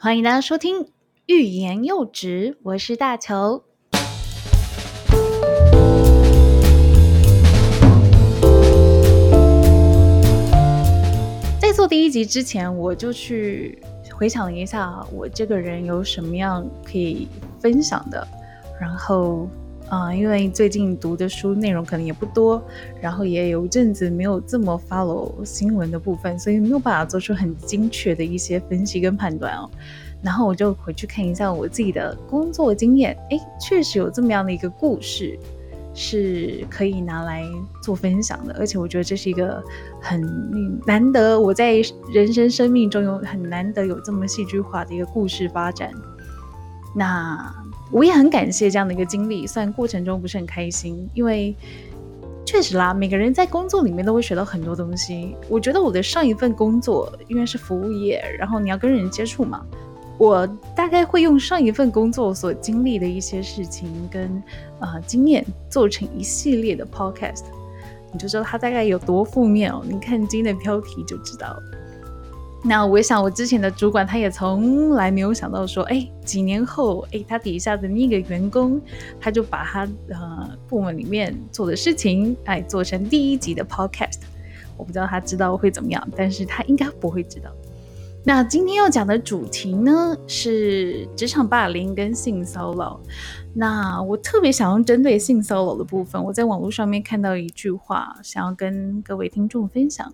欢迎大家收听《欲言又止》，我是大球。在做第一集之前，我就去回想了一下，我这个人有什么样可以分享的。然后，啊，因为最近读的书内容可能也不多，然后也有一阵子没有这么 follow 新闻的部分，所以没有办法做出很精确的一些分析跟判断哦。然后我就回去看一下我自己的工作经验，哎，确实有这么样的一个故事是可以拿来做分享的，而且我觉得这是一个很难得，我在人生生命中有很难得有这么戏剧化的一个故事发展。那我也很感谢这样的一个经历，虽然过程中不是很开心，因为确实啦，每个人在工作里面都会学到很多东西。我觉得我的上一份工作因为是服务业，然后你要跟人接触嘛。我大概会用上一份工作所经历的一些事情跟呃经验做成一系列的 podcast，你就知道它大概有多负面哦。你看今天的标题就知道。那我想我之前的主管他也从来没有想到说，哎，几年后，哎，他底下的那个员工，他就把他呃部门里面做的事情，哎，做成第一集的 podcast。我不知道他知道会怎么样，但是他应该不会知道。那今天要讲的主题呢是职场霸凌跟性骚扰。那我特别想要针对性骚扰的部分，我在网络上面看到一句话，想要跟各位听众分享。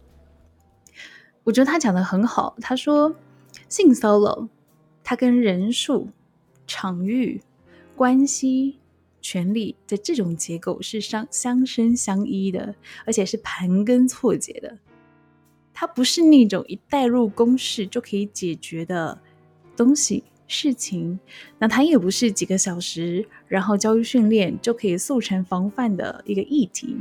我觉得他讲的很好，他说性骚扰它跟人数、场域、关系、权力的这种结构是相相生相依的，而且是盘根错节的。它不是那种一带入公式就可以解决的东西事情，那它也不是几个小时然后教育训练就可以速成防范的一个议题，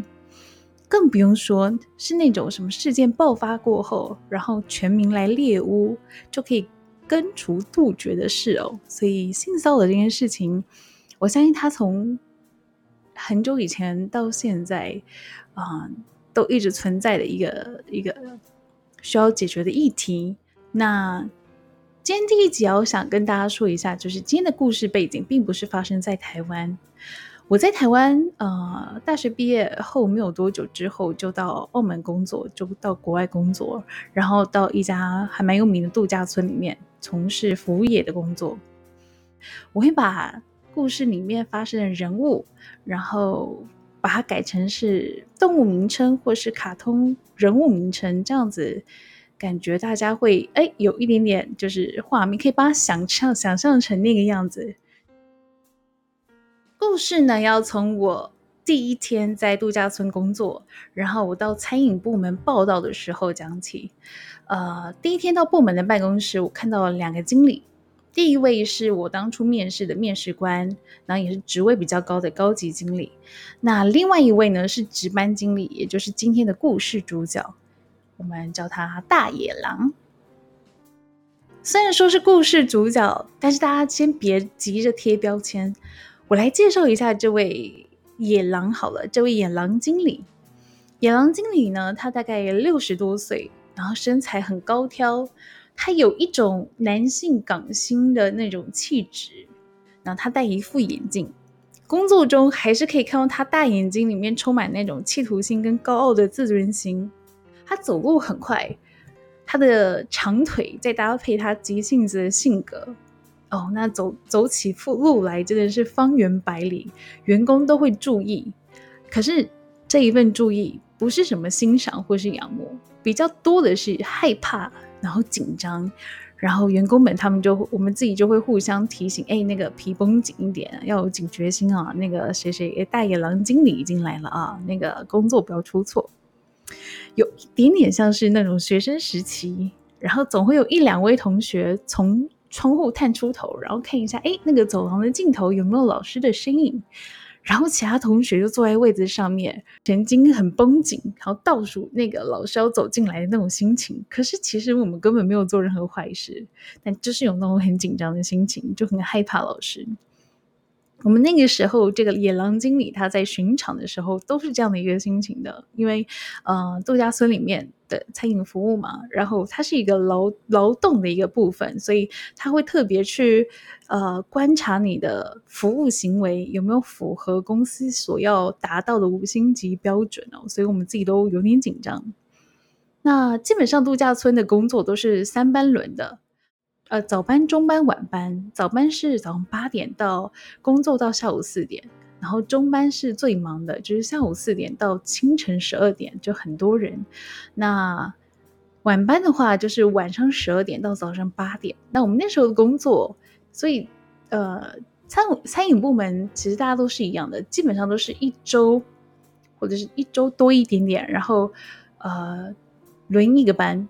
更不用说是那种什么事件爆发过后，然后全民来猎污就可以根除杜绝的事哦。所以性骚扰这件事情，我相信它从很久以前到现在啊，都一直存在的一个一个。需要解决的议题。那今天第一集，我想跟大家说一下，就是今天的故事背景并不是发生在台湾。我在台湾，呃，大学毕业后没有多久之后，就到澳门工作，就到国外工作，然后到一家还蛮有名的度假村里面从事服务业的工作。我会把故事里面发生的人物，然后把它改成是动物名称或是卡通。人物名称这样子，感觉大家会哎有一点点就是画面，可以把它想象想象成那个样子。故事呢，要从我第一天在度假村工作，然后我到餐饮部门报道的时候讲起。呃，第一天到部门的办公室，我看到了两个经理。第一位是我当初面试的面试官，然后也是职位比较高的高级经理。那另外一位呢是值班经理，也就是今天的故事主角，我们叫他大野狼。虽然说是故事主角，但是大家先别急着贴标签，我来介绍一下这位野狼好了。这位野狼经理，野狼经理呢，他大概六十多岁，然后身材很高挑。他有一种男性港星的那种气质，然后他戴一副眼镜，工作中还是可以看到他大眼睛里面充满那种企图心跟高傲的自尊心。他走路很快，他的长腿再搭配他急性子的性格，哦，那走走起副路来真的是方圆百里，员工都会注意。可是这一份注意不是什么欣赏或是仰慕，比较多的是害怕。然后紧张，然后员工们他们就我们自己就会互相提醒，哎，那个皮绷紧一点，要有警觉心啊。那个谁谁大野狼经理已经来了啊，那个工作不要出错。有一点点像是那种学生时期，然后总会有一两位同学从窗户探出头，然后看一下，哎，那个走廊的尽头有没有老师的身影。然后其他同学就坐在位子上面，神经很绷紧，然后倒数那个老师要走进来的那种心情。可是其实我们根本没有做任何坏事，但就是有那种很紧张的心情，就很害怕老师。我们那个时候，这个野狼经理他在巡场的时候都是这样的一个心情的，因为呃，度假村里面的餐饮服务嘛，然后它是一个劳劳动的一个部分，所以他会特别去呃观察你的服务行为有没有符合公司所要达到的五星级标准哦，所以我们自己都有点紧张。那基本上度假村的工作都是三班轮的。呃，早班、中班、晚班。早班是早上八点到工作到下午四点，然后中班是最忙的，就是下午四点到清晨十二点，就很多人。那晚班的话，就是晚上十二点到早上八点。那我们那时候的工作，所以呃，餐餐饮部门其实大家都是一样的，基本上都是一周或者是一周多一点点，然后呃轮一个班，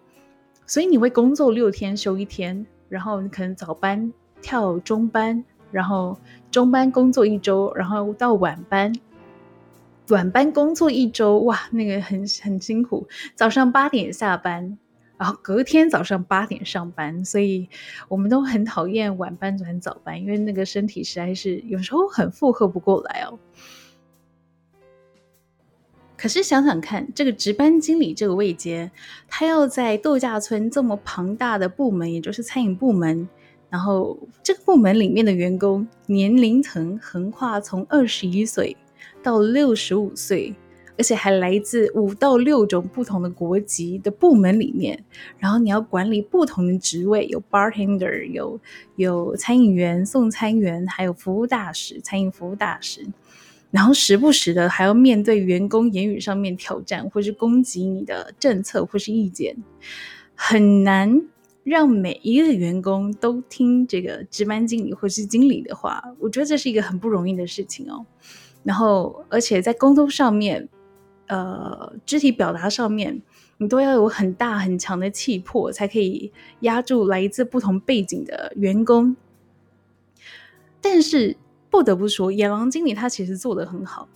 所以你会工作六天休一天。然后可能早班跳中班，然后中班工作一周，然后到晚班，晚班工作一周，哇，那个很很辛苦。早上八点下班，然后隔天早上八点上班，所以我们都很讨厌晚班转早班，因为那个身体实在是有时候很负荷不过来哦。可是想想看，这个值班经理这个位阶，他要在度假村这么庞大的部门，也就是餐饮部门，然后这个部门里面的员工年龄层横跨从二十一岁到六十五岁，而且还来自五到六种不同的国籍的部门里面，然后你要管理不同的职位，有 bartender，有有餐饮员、送餐员，还有服务大使、餐饮服务大使。然后时不时的还要面对员工言语上面挑战，或是攻击你的政策或是意见，很难让每一个员工都听这个值班经理或是经理的话。我觉得这是一个很不容易的事情哦。然后，而且在沟通上面，呃，肢体表达上面，你都要有很大很强的气魄，才可以压住来自不同背景的员工。但是。不得不说，野狼经理他其实做的很好。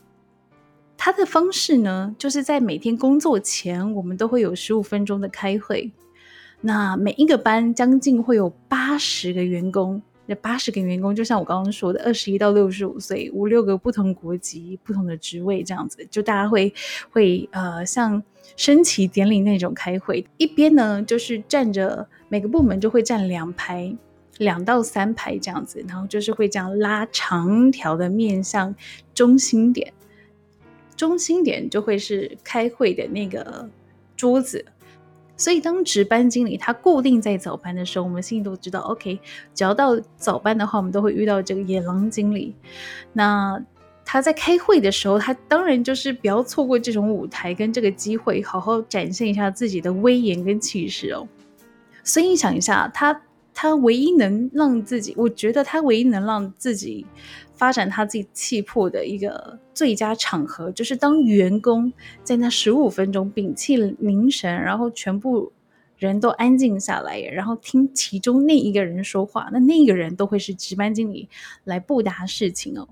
他的方式呢，就是在每天工作前，我们都会有十五分钟的开会。那每一个班将近会有八十个员工，那八十个员工就像我刚刚说的，二十一到六十五岁，五六个不同国籍、不同的职位这样子，就大家会会呃像升旗典礼那种开会。一边呢就是站着，每个部门就会站两排。两到三排这样子，然后就是会这样拉长条的面向中心点，中心点就会是开会的那个桌子。所以当值班经理他固定在早班的时候，我们心里都知道，OK，只要到早班的话，我们都会遇到这个野狼经理。那他在开会的时候，他当然就是不要错过这种舞台跟这个机会，好好展现一下自己的威严跟气势哦。所以你想一下，他。他唯一能让自己，我觉得他唯一能让自己发展他自己气魄的一个最佳场合，就是当员工在那十五分钟屏气凝神，然后全部人都安静下来，然后听其中那一个人说话，那那个人都会是值班经理来布达事情哦。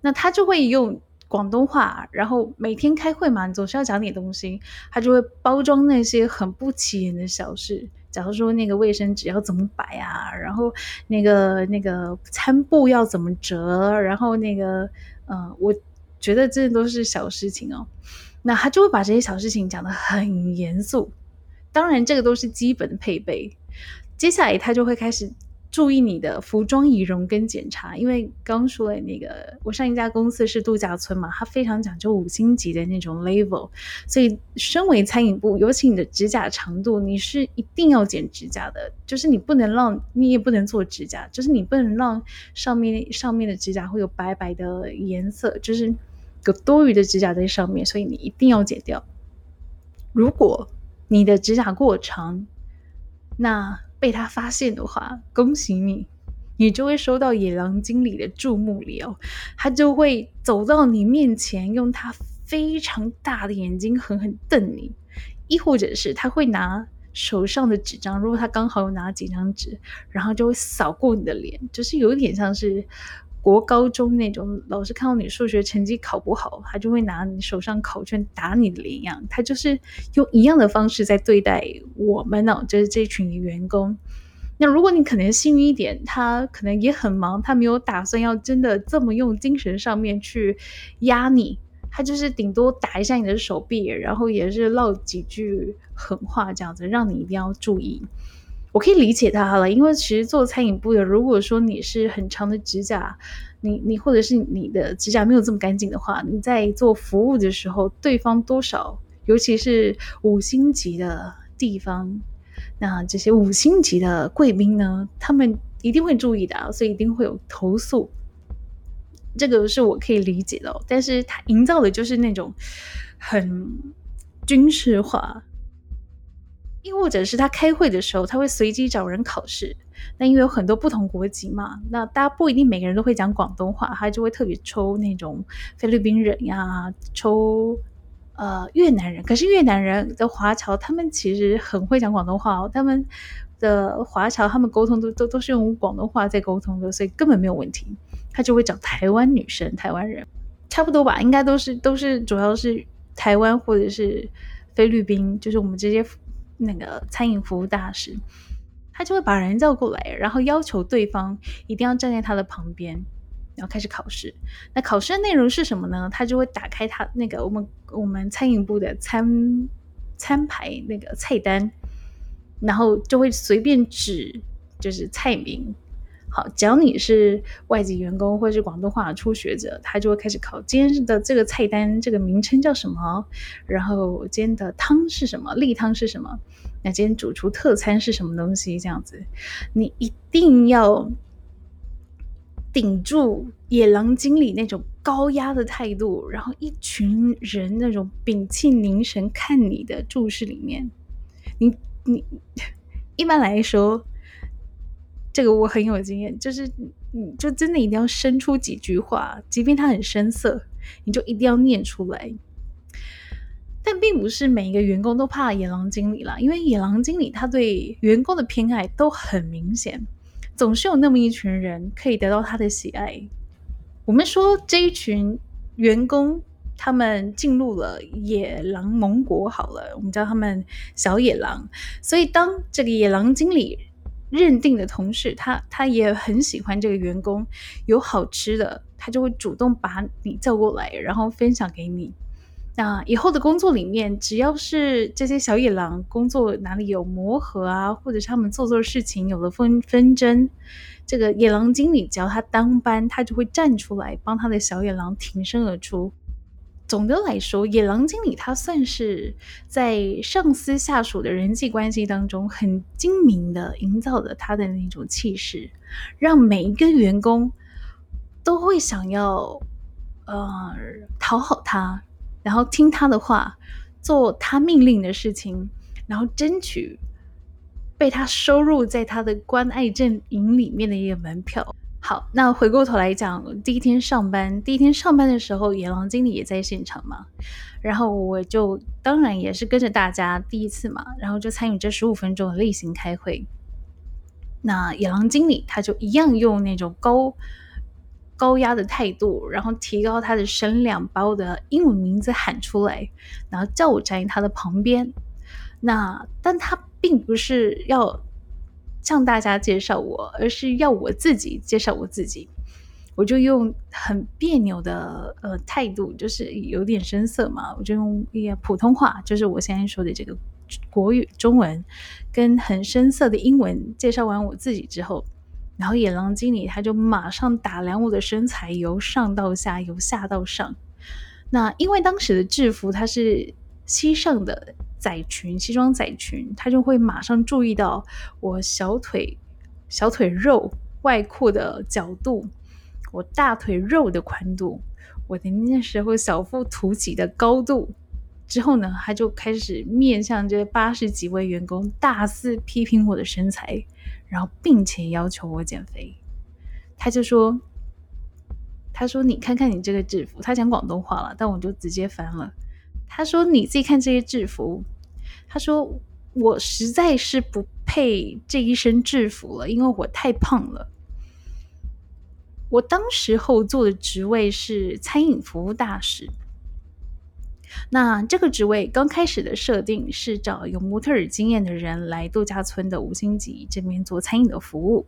那他就会用广东话，然后每天开会嘛，总是要讲点东西，他就会包装那些很不起眼的小事。假如说那个卫生纸要怎么摆啊，然后那个那个餐布要怎么折，然后那个呃，我觉得这都是小事情哦。那他就会把这些小事情讲得很严肃。当然，这个都是基本的配备。接下来他就会开始。注意你的服装仪容跟检查，因为刚说了那个，我上一家公司是度假村嘛，它非常讲究五星级的那种 level，所以身为餐饮部，尤其你的指甲长度，你是一定要剪指甲的，就是你不能让，你也不能做指甲，就是你不能让上面上面的指甲会有白白的颜色，就是有多余的指甲在上面，所以你一定要剪掉。如果你的指甲过长，那被他发现的话，恭喜你，你就会收到野狼经理的注目礼哦。他就会走到你面前，用他非常大的眼睛狠狠瞪你，亦或者是他会拿手上的纸张，如果他刚好有拿几张纸，然后就会扫过你的脸，就是有点像是。国高中那种老师看到你数学成绩考不好，他就会拿你手上考卷打你的脸一样，他就是用一样的方式在对待我们呢，就是这群员工。那如果你可能幸运一点，他可能也很忙，他没有打算要真的这么用精神上面去压你，他就是顶多打一下你的手臂，然后也是唠几句狠话这样子，让你一定要注意。我可以理解他了，因为其实做餐饮部的，如果说你是很长的指甲，你你或者是你的指甲没有这么干净的话，你在做服务的时候，对方多少，尤其是五星级的地方。那这些五星级的贵宾呢，他们一定会注意的，所以一定会有投诉。这个是我可以理解的，但是他营造的就是那种很军事化，亦或者是他开会的时候，他会随机找人考试。那因为有很多不同国籍嘛，那大家不一定每个人都会讲广东话，他就会特别抽那种菲律宾人呀，抽。呃，越南人，可是越南人的华侨，他们其实很会讲广东话哦。他们的华侨，他们沟通都都都是用广东话在沟通的，所以根本没有问题。他就会找台湾女生、台湾人，差不多吧，应该都是都是主要是台湾或者是菲律宾，就是我们这些那个餐饮服务大师，他就会把人叫过来，然后要求对方一定要站在他的旁边。然后开始考试，那考试的内容是什么呢？他就会打开他那个我们我们餐饮部的餐餐牌那个菜单，然后就会随便指就是菜名。好，只要你是外籍员工或者是广东话初学者，他就会开始考今天的这个菜单这个名称叫什么，然后今天的汤是什么，例汤是什么，那今天主厨特餐是什么东西？这样子，你一定要。顶住野狼经理那种高压的态度，然后一群人那种屏气凝神看你的注视里面，你你 一般来说，这个我很有经验，就是你就真的一定要生出几句话，即便他很生涩，你就一定要念出来。但并不是每一个员工都怕野狼经理啦，因为野狼经理他对员工的偏爱都很明显。总是有那么一群人可以得到他的喜爱。我们说这一群员工，他们进入了野狼盟国。好了，我们叫他们小野狼。所以，当这个野狼经理认定的同事，他他也很喜欢这个员工，有好吃的，他就会主动把你叫过来，然后分享给你。那以后的工作里面，只要是这些小野狼工作哪里有磨合啊，或者是他们做错事情有了纷纷争，这个野狼经理只要他当班，他就会站出来帮他的小野狼挺身而出。总的来说，野狼经理他算是在上司下属的人际关系当中很精明的营造了他的那种气势，让每一个员工都会想要呃讨好他。然后听他的话，做他命令的事情，然后争取被他收入在他的关爱阵营里面的一个门票。好，那回过头来讲，第一天上班，第一天上班的时候，野狼经理也在现场嘛。然后我就当然也是跟着大家第一次嘛，然后就参与这十五分钟的例行开会。那野狼经理他就一样用那种高。高压的态度，然后提高他的声量，把我的英文名字喊出来，然后叫我站在他的旁边。那但他并不是要向大家介绍我，而是要我自己介绍我自己。我就用很别扭的呃态度，就是有点生涩嘛，我就用一普通话，就是我现在说的这个国语中文，跟很生涩的英文介绍完我自己之后。然后野狼经理他就马上打量我的身材，由上到下，由下到上。那因为当时的制服它是西上的仔裙，西装仔裙，他就会马上注意到我小腿小腿肉外扩的角度，我大腿肉的宽度，我的那时候小腹凸起的高度。之后呢，他就开始面向这八十几位员工大肆批评我的身材。然后，并且要求我减肥，他就说：“他说你看看你这个制服，他讲广东话了，但我就直接翻了。他说你自己看这些制服，他说我实在是不配这一身制服了，因为我太胖了。我当时候做的职位是餐饮服务大使，那这个职位刚开始的设定是找有模特儿经验的人来度假村的五星级这边做餐饮的服务，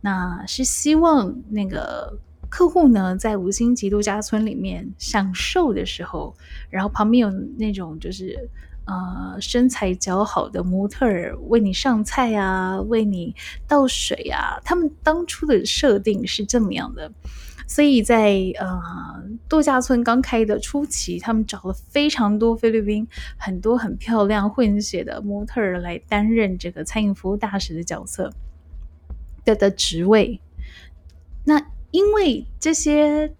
那是希望那个客户呢在五星级度假村里面享受的时候，然后旁边有那种就是呃身材较好的模特儿为你上菜啊，为你倒水啊，他们当初的设定是这么样的。所以在呃度假村刚开的初期，他们找了非常多菲律宾很多很漂亮混血的模特儿来担任这个餐饮服务大使的角色的的职位。那因为这些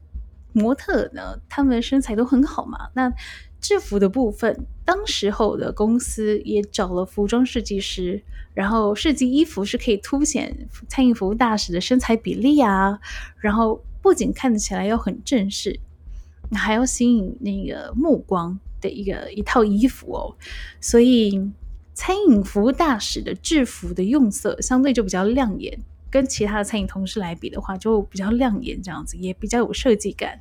模特呢，他们身材都很好嘛，那制服的部分，当时候的公司也找了服装设计师，然后设计衣服是可以凸显餐饮服务大使的身材比例啊，然后。不仅看起来要很正式，还要吸引那个目光的一个一套衣服哦。所以，餐饮服务大使的制服的用色相对就比较亮眼，跟其他的餐饮同事来比的话，就比较亮眼，这样子也比较有设计感。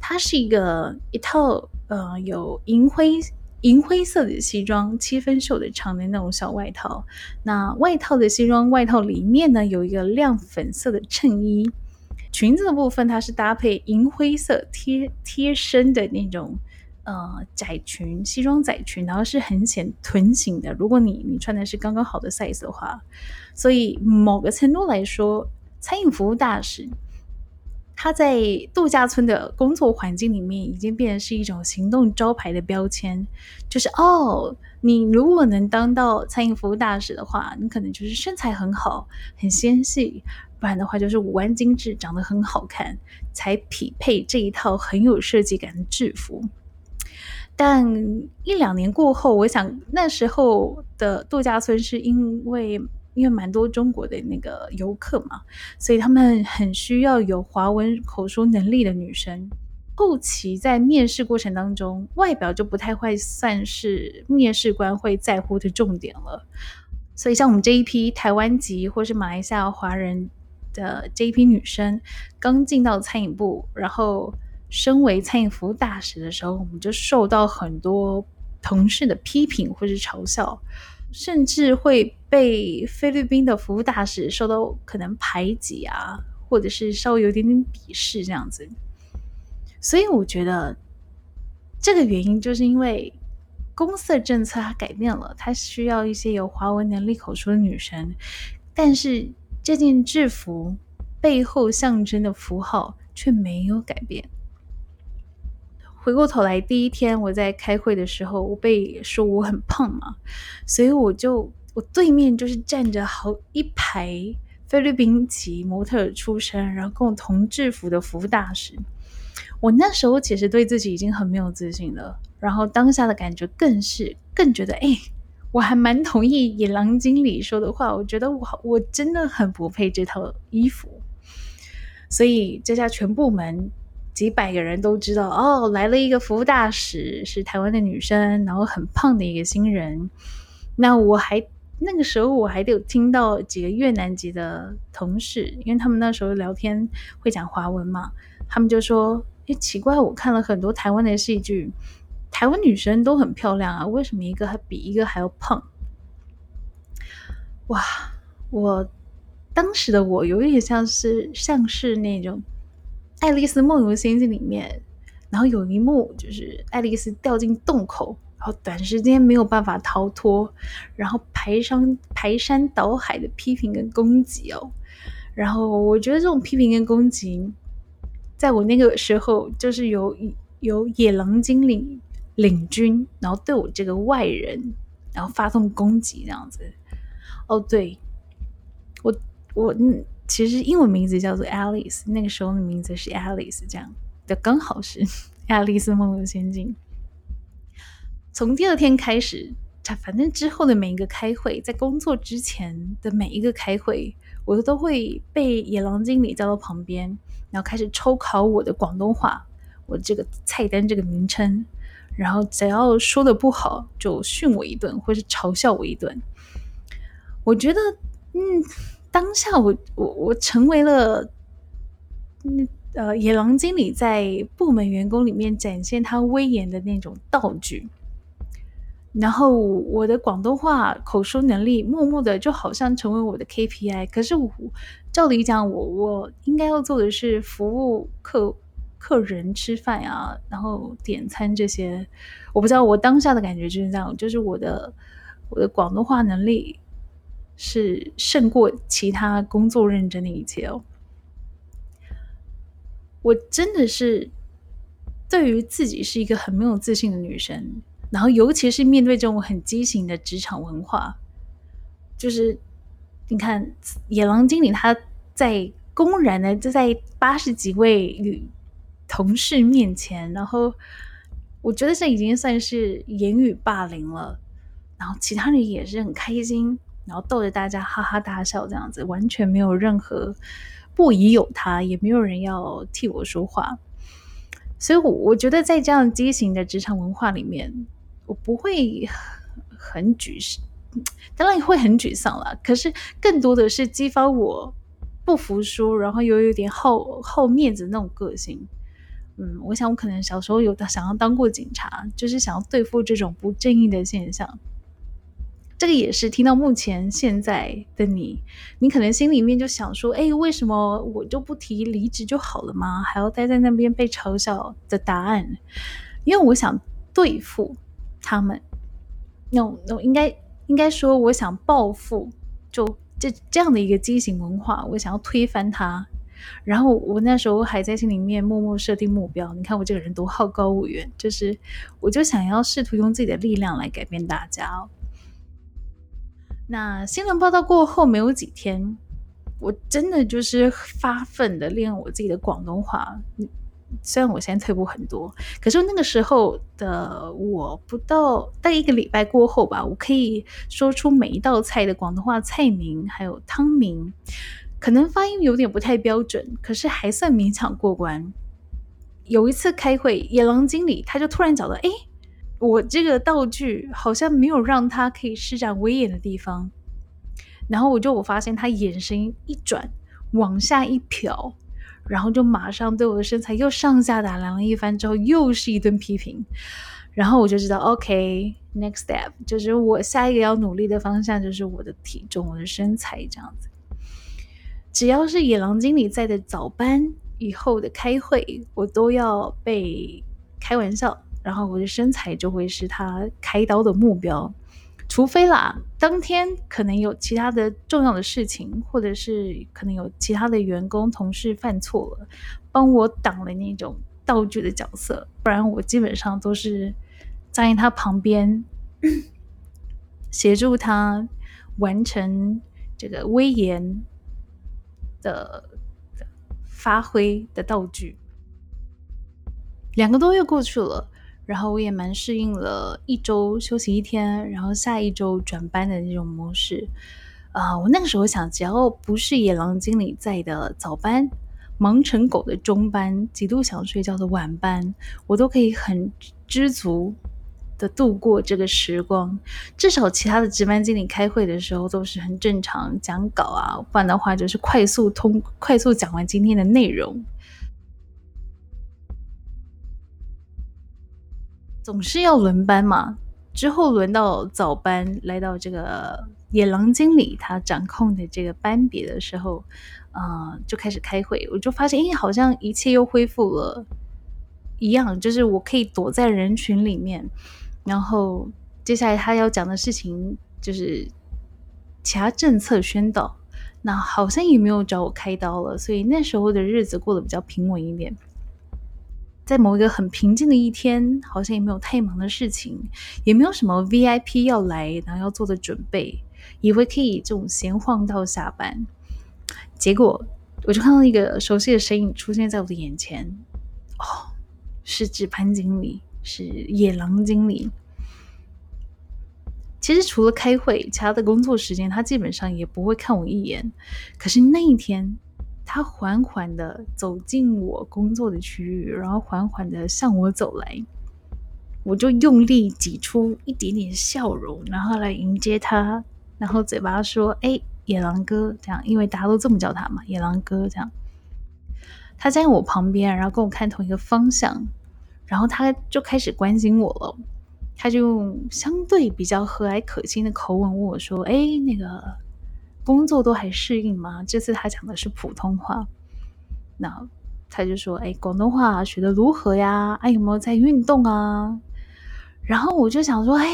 它是一个一套呃有银灰银灰色的西装，七分袖的长的那种小外套。那外套的西装外套里面呢，有一个亮粉色的衬衣。裙子的部分，它是搭配银灰色贴贴身的那种呃窄裙，西装窄裙，然后是很显臀型的。如果你你穿的是刚刚好的 size 的话，所以某个程度来说，餐饮服务大使他在度假村的工作环境里面，已经变成是一种行动招牌的标签，就是哦，你如果能当到餐饮服务大使的话，你可能就是身材很好，很纤细。不然的话，就是五官精致，长得很好看，才匹配这一套很有设计感的制服。但一两年过后，我想那时候的度假村是因为因为蛮多中国的那个游客嘛，所以他们很需要有华文口说能力的女生。后期在面试过程当中，外表就不太会算是面试官会在乎的重点了。所以像我们这一批台湾籍或是马来西亚华人。的这一批女生刚进到餐饮部，然后身为餐饮服务大使的时候，我们就受到很多同事的批评或是嘲笑，甚至会被菲律宾的服务大使受到可能排挤啊，或者是稍微有点点鄙视这样子。所以我觉得这个原因就是因为公司的政策它改变了，它需要一些有华文能力口说的女生，但是。这件制服背后象征的符号却没有改变。回过头来，第一天我在开会的时候，我被说我很胖嘛，所以我就我对面就是站着好一排菲律宾籍模特出身，然后跟我同制服的服务大使。我那时候其实对自己已经很没有自信了，然后当下的感觉更是更觉得哎。我还蛮同意野狼经理说的话，我觉得我我真的很不配这套衣服，所以这下全部门几百个人都知道哦，来了一个服务大使，是台湾的女生，然后很胖的一个新人。那我还那个时候我还有听到几个越南籍的同事，因为他们那时候聊天会讲华文嘛，他们就说：“诶，奇怪，我看了很多台湾的戏剧。”台湾女生都很漂亮啊，为什么一个还比一个还要胖？哇！我当时的我有一点像是像是那种《爱丽丝梦游仙境》里面，然后有一幕就是爱丽丝掉进洞口，然后短时间没有办法逃脱，然后排山排山倒海的批评跟攻击哦。然后我觉得这种批评跟攻击，在我那个时候就是有有野狼精灵。领军，然后对我这个外人，然后发动攻击这样子。哦，对，我我嗯，其实英文名字叫做 Alice，那个时候的名字是 Alice，这样的刚好是《爱丽丝梦游仙境》。从第二天开始，反正之后的每一个开会，在工作之前的每一个开会，我都会被野狼经理叫到旁边，然后开始抽考我的广东话，我这个菜单这个名称。然后只要说的不好，就训我一顿，或是嘲笑我一顿。我觉得，嗯，当下我我我成为了，嗯呃，野狼经理在部门员工里面展现他威严的那种道具。然后我的广东话口说能力，默默的就好像成为我的 KPI。可是我照理讲，我我应该要做的是服务客客人吃饭啊，然后点餐这些。我不知道我当下的感觉就是这样，就是我的我的广东话能力是胜过其他工作认真的一切哦。我真的是对于自己是一个很没有自信的女生。然后，尤其是面对这种很畸形的职场文化，就是你看，野狼经理他在公然的就在八十几位女同事面前，然后我觉得这已经算是言语霸凌了。然后其他人也是很开心，然后逗着大家哈哈大笑，这样子完全没有任何不疑有他，也没有人要替我说话。所以，我我觉得在这样畸形的职场文化里面。我不会很沮丧，当然会很沮丧了。可是更多的是激发我不服输，然后又有点好好面子那种个性。嗯，我想我可能小时候有想要当过警察，就是想要对付这种不正义的现象。这个也是听到目前现在的你，你可能心里面就想说：“哎，为什么我就不提离职就好了吗？还要待在那边被嘲笑的答案？”因为我想对付。他们，no no，应该应该说，我想报复，就这这样的一个畸形文化，我想要推翻它。然后我那时候还在心里面默默设定目标。你看我这个人多好高骛远，就是我就想要试图用自己的力量来改变大家。那新闻报道过后没有几天，我真的就是发奋的练我自己的广东话。虽然我现在退步很多，可是那个时候的我不到大概一个礼拜过后吧，我可以说出每一道菜的广东话菜名，还有汤名，可能发音有点不太标准，可是还算勉强过关。有一次开会，野狼经理他就突然找到，哎，我这个道具好像没有让他可以施展威严的地方，然后我就我发现他眼神一转，往下一瞟。然后就马上对我的身材又上下打量了一番，之后又是一顿批评。然后我就知道，OK，next step 就是我下一个要努力的方向就是我的体重、我的身材这样子。只要是野狼经理在的早班以后的开会，我都要被开玩笑，然后我的身材就会是他开刀的目标。除非啦，当天可能有其他的重要的事情，或者是可能有其他的员工同事犯错了，帮我挡了那种道具的角色，不然我基本上都是在他旁边，协助他完成这个威严的发挥的道具。两个多月过去了。然后我也蛮适应了一周休息一天，然后下一周转班的那种模式。啊，我那个时候想，只要不是野狼经理在的早班，忙成狗的中班，极度想睡觉的晚班，我都可以很知足的度过这个时光。至少其他的值班经理开会的时候都是很正常讲稿啊，不然的话就是快速通快速讲完今天的内容。总是要轮班嘛，之后轮到早班，来到这个野狼经理他掌控的这个班别的时候，啊，就开始开会。我就发现，哎，好像一切又恢复了一样，就是我可以躲在人群里面。然后接下来他要讲的事情就是其他政策宣导，那好像也没有找我开刀了，所以那时候的日子过得比较平稳一点。在某一个很平静的一天，好像也没有太忙的事情，也没有什么 VIP 要来，然后要做的准备，以为可以这种闲晃到下班。结果我就看到一个熟悉的身影出现在我的眼前，哦，是值班经理，是野狼经理。其实除了开会，其他的工作时间他基本上也不会看我一眼。可是那一天。他缓缓的走进我工作的区域，然后缓缓的向我走来，我就用力挤出一点点笑容，然后来迎接他，然后嘴巴说：“哎，野狼哥。”这样，因为大家都这么叫他嘛，野狼哥这样。他站在我旁边，然后跟我看同一个方向，然后他就开始关心我了。他就用相对比较和蔼可亲的口吻问我说：“哎，那个工作都还适应吗？”这次他讲的是普通话，那他就说：“哎，广东话学的如何呀？哎，有没有在运动啊？”然后我就想说：“哎，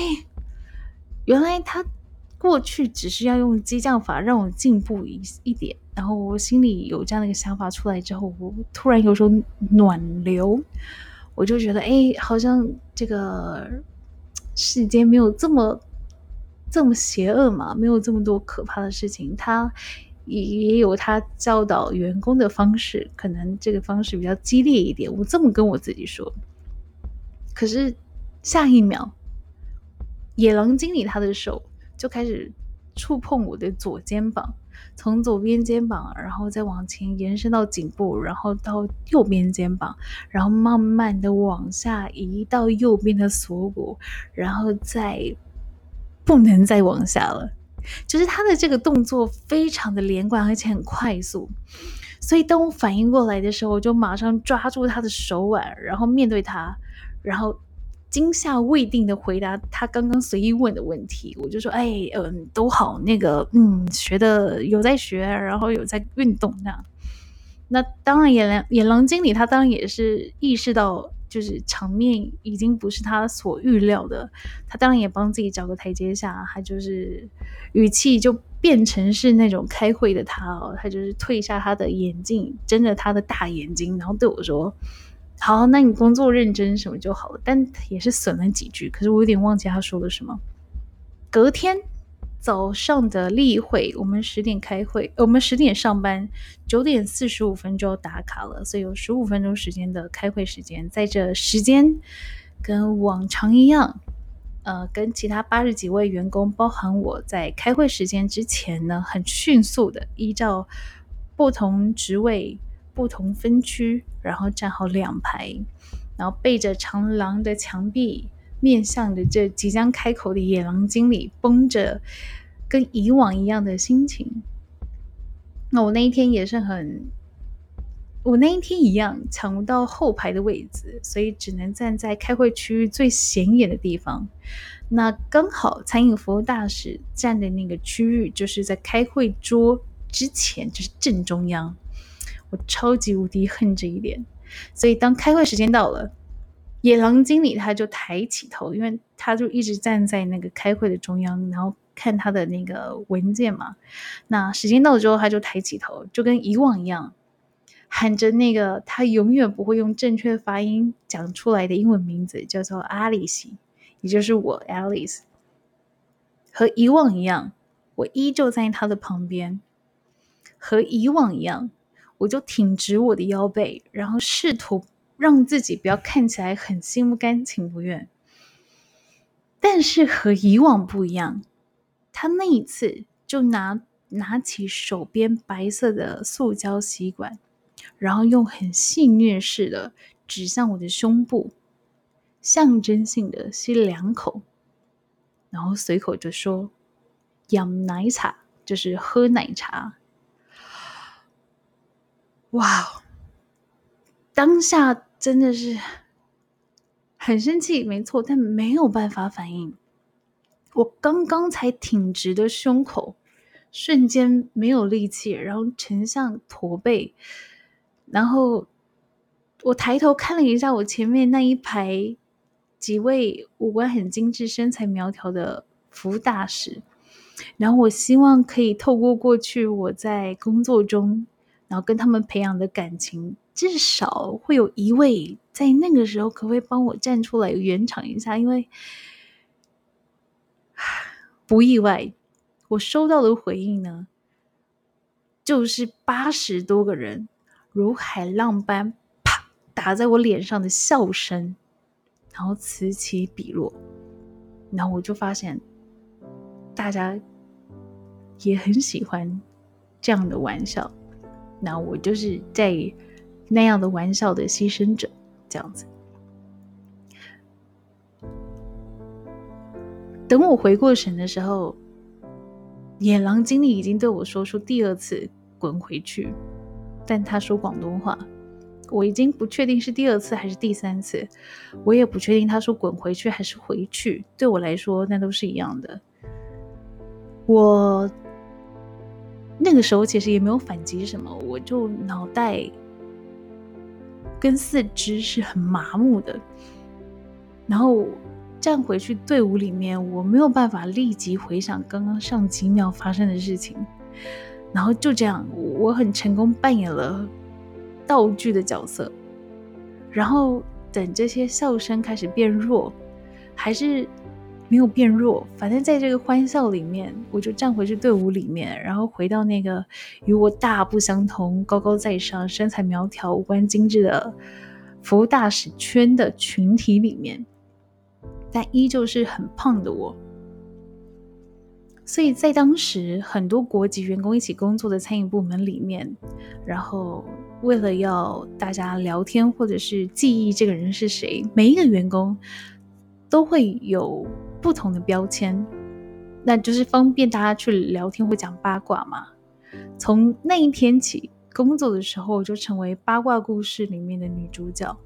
原来他过去只是要用激将法让我进步一一点。”然后我心里有这样的一个想法出来之后，我突然有种暖流，我就觉得：“哎，好像这个。”世间没有这么这么邪恶嘛？没有这么多可怕的事情。他也也有他教导员工的方式，可能这个方式比较激烈一点。我这么跟我自己说。可是下一秒，野狼经理他的手就开始触碰我的左肩膀。从左边肩膀，然后再往前延伸到颈部，然后到右边肩膀，然后慢慢的往下移到右边的锁骨，然后再不能再往下了。就是他的这个动作非常的连贯，而且很快速。所以当我反应过来的时候，我就马上抓住他的手腕，然后面对他，然后。惊吓未定的回答他刚刚随意问的问题，我就说：“哎，嗯，都好，那个，嗯，学的有在学，然后有在运动那样。那当然，野狼野狼经理他当然也是意识到，就是场面已经不是他所预料的，他当然也帮自己找个台阶下，他就是语气就变成是那种开会的他哦，他就是退下他的眼镜，睁着他的大眼睛，然后对我说。”好，那你工作认真什么就好了，但也是损了几句。可是我有点忘记他说了什么。隔天早上的例会，我们十点开会，我们十点上班，九点四十五分就打卡了，所以有十五分钟时间的开会时间。在这时间跟往常一样，呃，跟其他八十几位员工，包含我在开会时间之前呢，很迅速的依照不同职位。不同分区，然后站好两排，然后背着长廊的墙壁，面向着这即将开口的野狼经理，绷着跟以往一样的心情。那我那一天也是很，我那一天一样抢不到后排的位置，所以只能站在开会区域最显眼的地方。那刚好餐饮服务大使站的那个区域，就是在开会桌之前，就是正中央。我超级无敌恨这一点，所以当开会时间到了，野狼经理他就抬起头，因为他就一直站在那个开会的中央，然后看他的那个文件嘛。那时间到了之后，他就抬起头，就跟以往一样，喊着那个他永远不会用正确发音讲出来的英文名字，叫做阿里西，也就是我 Alice。和以往一样，我依旧在他的旁边，和以往一样。我就挺直我的腰背，然后试图让自己不要看起来很心不甘情不愿。但是和以往不一样，他那一次就拿拿起手边白色的塑胶吸管，然后用很戏谑式的指向我的胸部，象征性的吸两口，然后随口就说：“养奶茶就是喝奶茶。”哇！当下真的是很生气，没错，但没有办法反应。我刚刚才挺直的胸口，瞬间没有力气，然后呈向驼背。然后我抬头看了一下我前面那一排几位五官很精致、身材苗条的服务大使，然后我希望可以透过过去我在工作中。然后跟他们培养的感情，至少会有一位在那个时候，可不可以帮我站出来圆场一下？因为不意外，我收到的回应呢，就是八十多个人如海浪般啪打在我脸上的笑声，然后此起彼落。然后我就发现，大家也很喜欢这样的玩笑。那我就是在那样的玩笑的牺牲者，这样子。等我回过神的时候，野狼经理已经对我说出第二次“滚回去”，但他说广东话，我已经不确定是第二次还是第三次，我也不确定他说滚回去还是回去，对我来说那都是一样的。我那个时候其实也没有反击什么，我就脑袋跟四肢是很麻木的，然后站回去队伍里面，我没有办法立即回想刚刚上几秒发生的事情，然后就这样，我很成功扮演了。道具的角色，然后等这些笑声开始变弱，还是没有变弱。反正在这个欢笑里面，我就站回去队伍里面，然后回到那个与我大不相同、高高在上、身材苗条、五官精致的服务大使圈的群体里面，但依旧是很胖的我。所以在当时，很多国籍员工一起工作的餐饮部门里面，然后。为了要大家聊天或者是记忆这个人是谁，每一个员工都会有不同的标签，那就是方便大家去聊天或讲八卦嘛。从那一天起，工作的时候就成为八卦故事里面的女主角。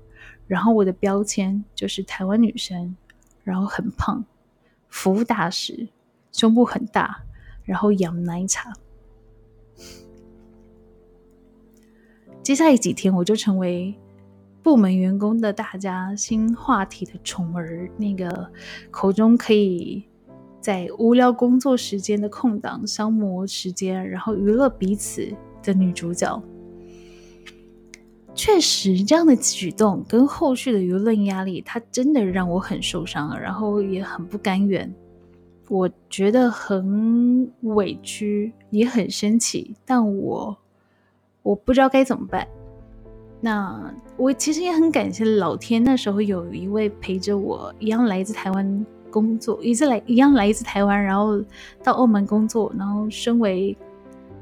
然后我的标签就是台湾女生，然后很胖，服务大使，胸部很大，然后养奶茶。接下来几天，我就成为部门员工的大家新话题的宠儿，那个口中可以在无聊工作时间的空档消磨时间，然后娱乐彼此的女主角。确实，这样的举动跟后续的舆论压力，它真的让我很受伤，然后也很不甘愿。我觉得很委屈，也很生气，但我。我不知道该怎么办。那我其实也很感谢老天，那时候有一位陪着我，一样来自台湾工作，一直来一样来自台湾，然后到澳门工作，然后身为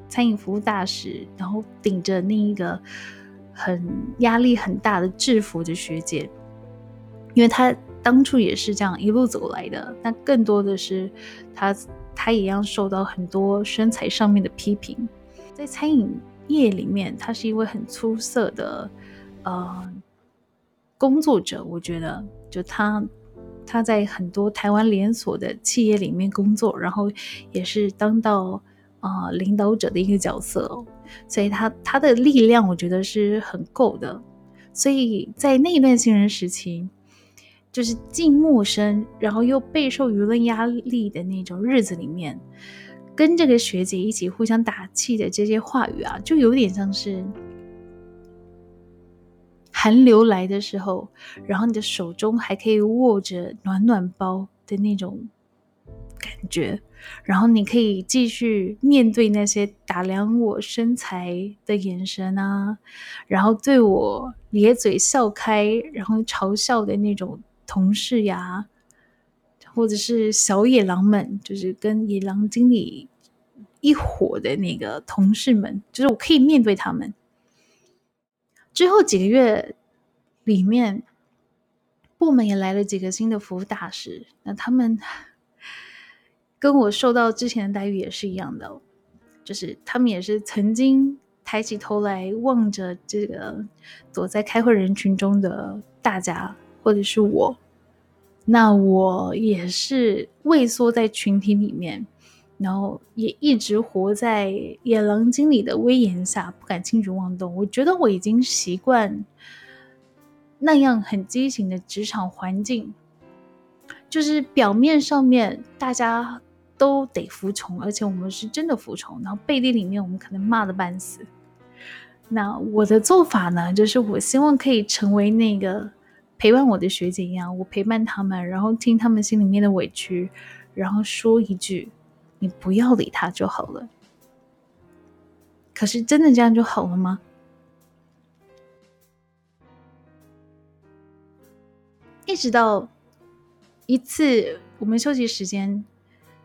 餐饮服务大使，然后顶着那一个很压力很大的制服的学姐，因为她当初也是这样一路走来的。那更多的是她，她一样受到很多身材上面的批评，在餐饮。业里面，他是一位很出色的呃工作者。我觉得，就他他在很多台湾连锁的企业里面工作，然后也是当到啊领导者的一个角色，所以他他的力量我觉得是很够的。所以在那段新人时期，就是既陌生，然后又备受舆论压力的那种日子里面。跟这个学姐一起互相打气的这些话语啊，就有点像是寒流来的时候，然后你的手中还可以握着暖暖包的那种感觉，然后你可以继续面对那些打量我身材的眼神啊，然后对我咧嘴笑开，然后嘲笑的那种同事呀。或者是小野狼们，就是跟野狼经理一伙的那个同事们，就是我可以面对他们。之后几个月里面，部门也来了几个新的服务大使，那他们 跟我受到之前的待遇也是一样的，就是他们也是曾经抬起头来望着这个躲在开会人群中的大家，或者是我。那我也是畏缩在群体里面，然后也一直活在野狼经理的威严下，不敢轻举妄动。我觉得我已经习惯那样很畸形的职场环境，就是表面上面大家都得服从，而且我们是真的服从，然后背地里面我们可能骂的半死。那我的做法呢，就是我希望可以成为那个。陪伴我的学姐一样，我陪伴他们，然后听他们心里面的委屈，然后说一句：“你不要理他就好了。”可是真的这样就好了吗？一直到一次我们休息时间，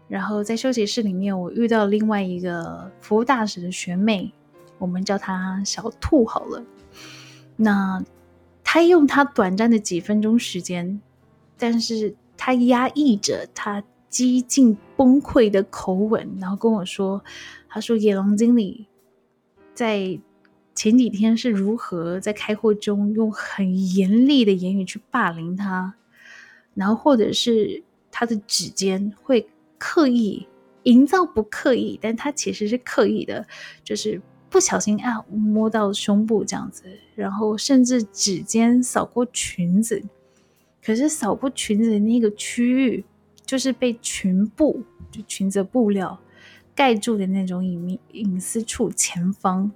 然后在休息室里面，我遇到另外一个服务大使的学妹，我们叫她小兔好了。那。他用他短暂的几分钟时间，但是他压抑着他几近崩溃的口吻，然后跟我说：“他说野狼经理在前几天是如何在开会中用很严厉的言语去霸凌他，然后或者是他的指尖会刻意营造不刻意，但他其实是刻意的，就是不小心啊摸到胸部这样子，然后甚至指尖扫过裙子，可是扫过裙子的那个区域，就是被裙布就裙子布料盖住的那种隐秘隐私处前方。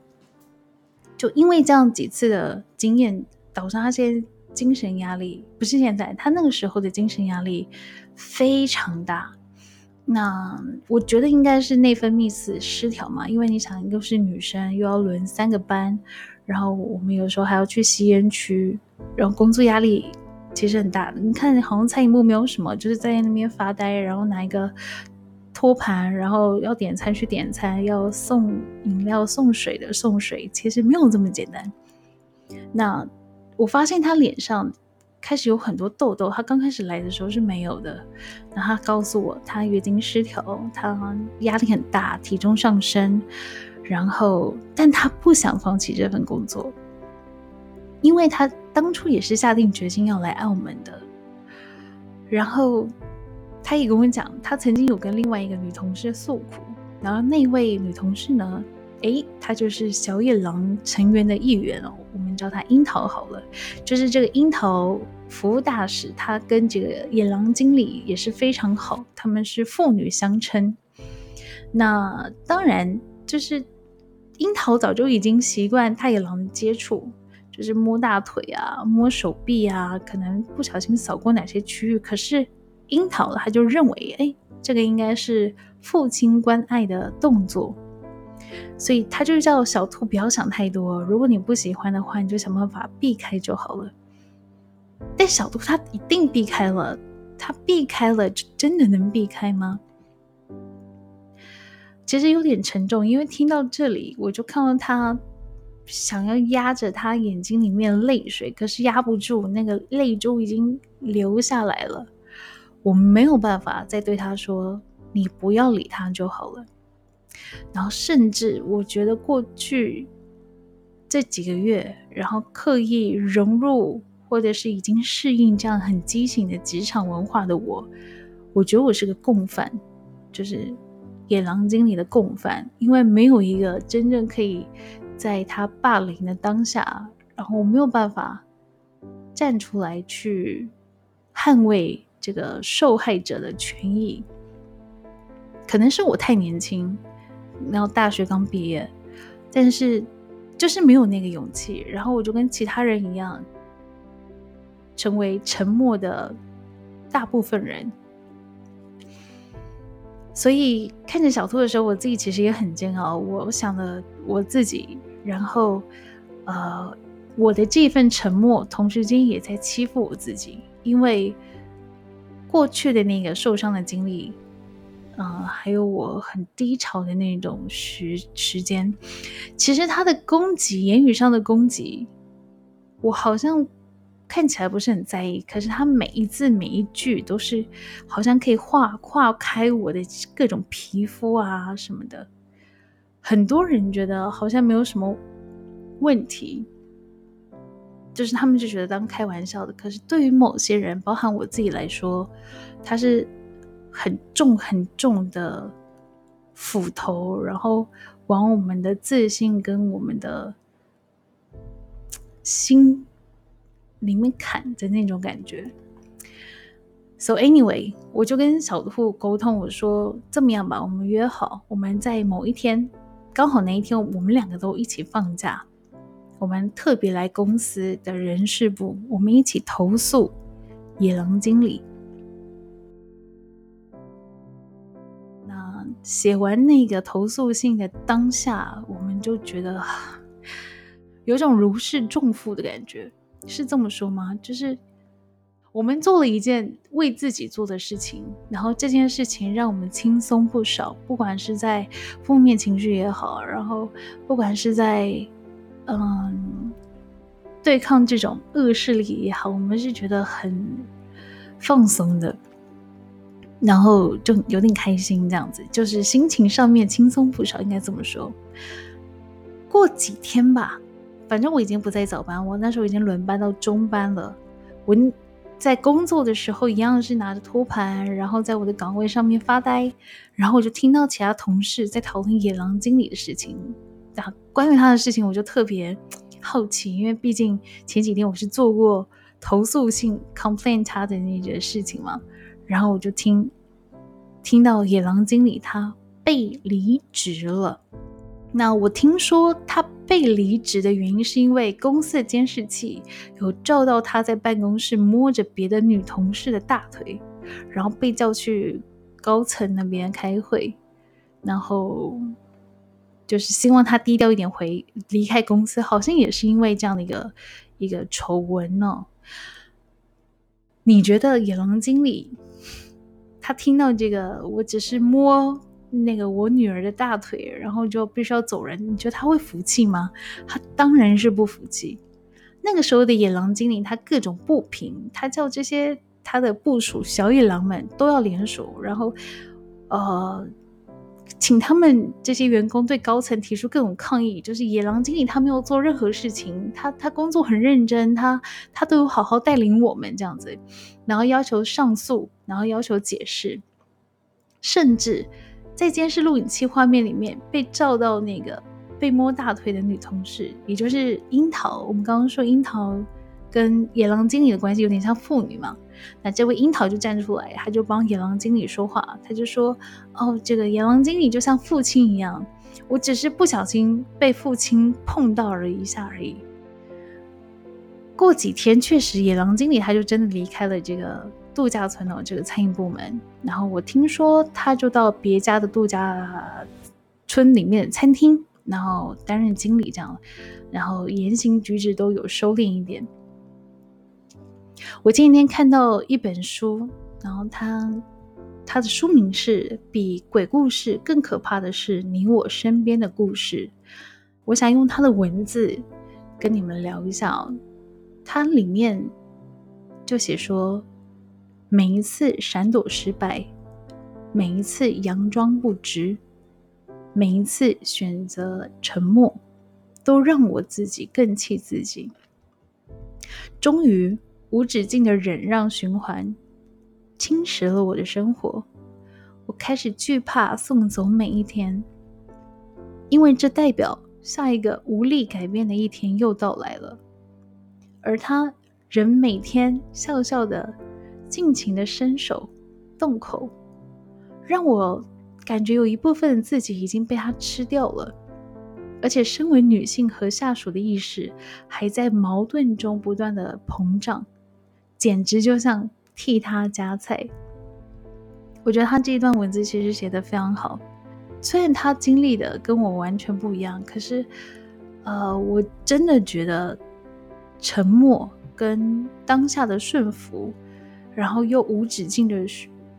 就因为这样几次的经验，导致他现在精神压力不是现在，他那个时候的精神压力非常大。那我觉得应该是内分泌失失调嘛，因为你想又是女生，又要轮三个班，然后我们有时候还要去吸烟区，然后工作压力其实很大的。你看，好像蔡英文没有什么，就是在那边发呆，然后拿一个。托盘，然后要点餐去点餐，要送饮料、送水的送水，其实没有这么简单。那我发现他脸上开始有很多痘痘，他刚开始来的时候是没有的。然后他告诉我，他月经失调，他压力很大，体重上升，然后但他不想放弃这份工作，因为他当初也是下定决心要来澳门的，然后。他也跟我讲，他曾经有跟另外一个女同事诉苦，然后那位女同事呢，诶，她就是小野狼成员的一员哦，我们叫她樱桃好了，就是这个樱桃服务大使，他跟这个野狼经理也是非常好，他们是父女相称。那当然，就是樱桃早就已经习惯太野狼的接触，就是摸大腿啊，摸手臂啊，可能不小心扫过哪些区域，可是。樱桃他就认为，哎，这个应该是父亲关爱的动作，所以他就叫小兔不要想太多。如果你不喜欢的话，你就想办法避开就好了。但小度他一定避开了，他避开了，真的能避开吗？其实有点沉重，因为听到这里，我就看到他想要压着他眼睛里面的泪水，可是压不住，那个泪珠已经流下来了。我没有办法再对他说：“你不要理他就好了。”然后，甚至我觉得过去这几个月，然后刻意融入或者是已经适应这样很畸形的职场文化的我，我觉得我是个共犯，就是野狼经理的共犯，因为没有一个真正可以在他霸凌的当下，然后我没有办法站出来去捍卫。这个受害者的权益，可能是我太年轻，然后大学刚毕业，但是就是没有那个勇气。然后我就跟其他人一样，成为沉默的大部分人。所以看着小兔的时候，我自己其实也很煎熬。我想了我自己，然后呃，我的这份沉默，同时间也在欺负我自己，因为。过去的那个受伤的经历，嗯，还有我很低潮的那种时时间，其实他的攻击，言语上的攻击，我好像看起来不是很在意，可是他每一字每一句都是好像可以划划开我的各种皮肤啊什么的。很多人觉得好像没有什么问题。就是他们就觉得当开玩笑的，可是对于某些人，包含我自己来说，他是很重很重的斧头，然后往我们的自信跟我们的心里面砍的那种感觉。So anyway，我就跟小兔沟通，我说这么样吧，我们约好，我们在某一天，刚好那一天我们两个都一起放假。我们特别来公司的人事部，我们一起投诉野狼经理。那写完那个投诉信的当下，我们就觉得 有种如释重负的感觉，是这么说吗？就是我们做了一件为自己做的事情，然后这件事情让我们轻松不少，不管是在负面情绪也好，然后不管是在。嗯，对抗这种恶势力也好，我们是觉得很放松的，然后就有点开心，这样子就是心情上面轻松不少，应该这么说。过几天吧，反正我已经不在早班，我那时候已经轮班到中班了。我在工作的时候一样是拿着托盘，然后在我的岗位上面发呆，然后我就听到其他同事在讨论野狼经理的事情。那关于他的事情，我就特别好奇，因为毕竟前几天我是做过投诉性 complain 他的那个事情嘛。然后我就听听到野狼经理他被离职了。那我听说他被离职的原因是因为公司的监视器有照到他在办公室摸着别的女同事的大腿，然后被叫去高层那边开会，然后就是希望他低调一点回离开公司，好像也是因为这样的一个一个丑闻呢。你觉得野狼经理他听到这个，我只是摸。那个我女儿的大腿，然后就必须要走人。你觉得他会服气吗？他当然是不服气。那个时候的野狼精灵，他各种不平，他叫这些他的部属小野狼们都要联手，然后呃，请他们这些员工对高层提出各种抗议。就是野狼经理他没有做任何事情，他他工作很认真，他他都有好好带领我们这样子，然后要求上诉，然后要求解释，甚至。在监视录影器画面里面被照到那个被摸大腿的女同事，也就是樱桃。我们刚刚说樱桃跟野狼经理的关系有点像父女嘛，那这位樱桃就站出来，他就帮野狼经理说话，他就说：“哦，这个野狼经理就像父亲一样，我只是不小心被父亲碰到了一下而已。”过几天，确实野狼经理他就真的离开了这个。度假村的这个餐饮部门，然后我听说他就到别家的度假村里面的餐厅，然后担任经理这样，然后言行举止都有收敛一点。我前几天看到一本书，然后他他的书名是《比鬼故事更可怕的是你我身边的故事》，我想用他的文字跟你们聊一下哦。它里面就写说。每一次闪躲失败，每一次佯装不知，每一次选择沉默，都让我自己更气自己。终于，无止境的忍让循环侵蚀了我的生活。我开始惧怕送走每一天，因为这代表下一个无力改变的一天又到来了。而他仍每天笑笑的。尽情的伸手动口，让我感觉有一部分自己已经被他吃掉了，而且身为女性和下属的意识还在矛盾中不断的膨胀，简直就像替他夹菜。我觉得他这一段文字其实写的非常好，虽然他经历的跟我完全不一样，可是，呃，我真的觉得沉默跟当下的顺服。然后又无止境的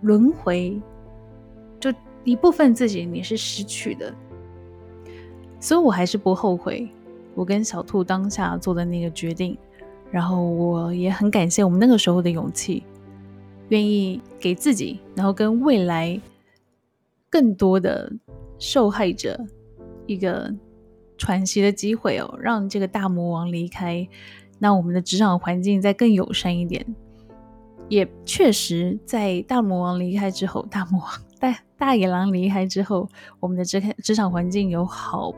轮回，就一部分自己你是失去的，所以我还是不后悔我跟小兔当下做的那个决定。然后我也很感谢我们那个时候的勇气，愿意给自己，然后跟未来更多的受害者一个喘息的机会哦，让这个大魔王离开，那我们的职场环境再更友善一点。也确实，在大魔王离开之后，大魔王大大野狼离开之后，我们的职职场环境有好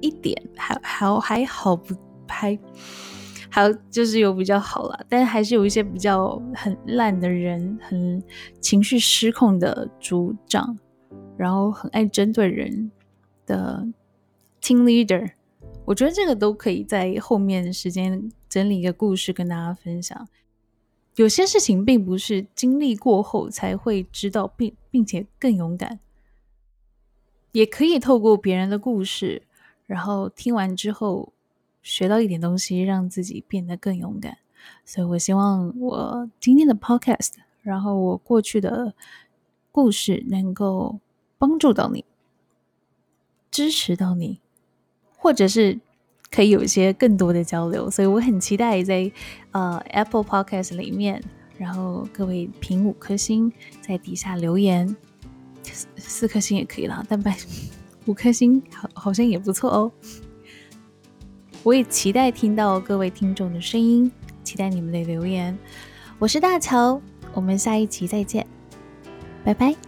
一点，还还还好不还还有就是有比较好了，但还是有一些比较很烂的人，很情绪失控的组长，然后很爱针对人的 team leader，我觉得这个都可以在后面时间整理一个故事跟大家分享。有些事情并不是经历过后才会知道，并并且更勇敢，也可以透过别人的故事，然后听完之后学到一点东西，让自己变得更勇敢。所以我希望我今天的 podcast，然后我过去的故事能够帮助到你，支持到你，或者是。可以有一些更多的交流，所以我很期待在呃 Apple Podcast 里面，然后各位评五颗星，在底下留言，四颗星也可以啦，但拜 五颗星好好像也不错哦。我也期待听到各位听众的声音，期待你们的留言。我是大乔，我们下一集再见，拜拜。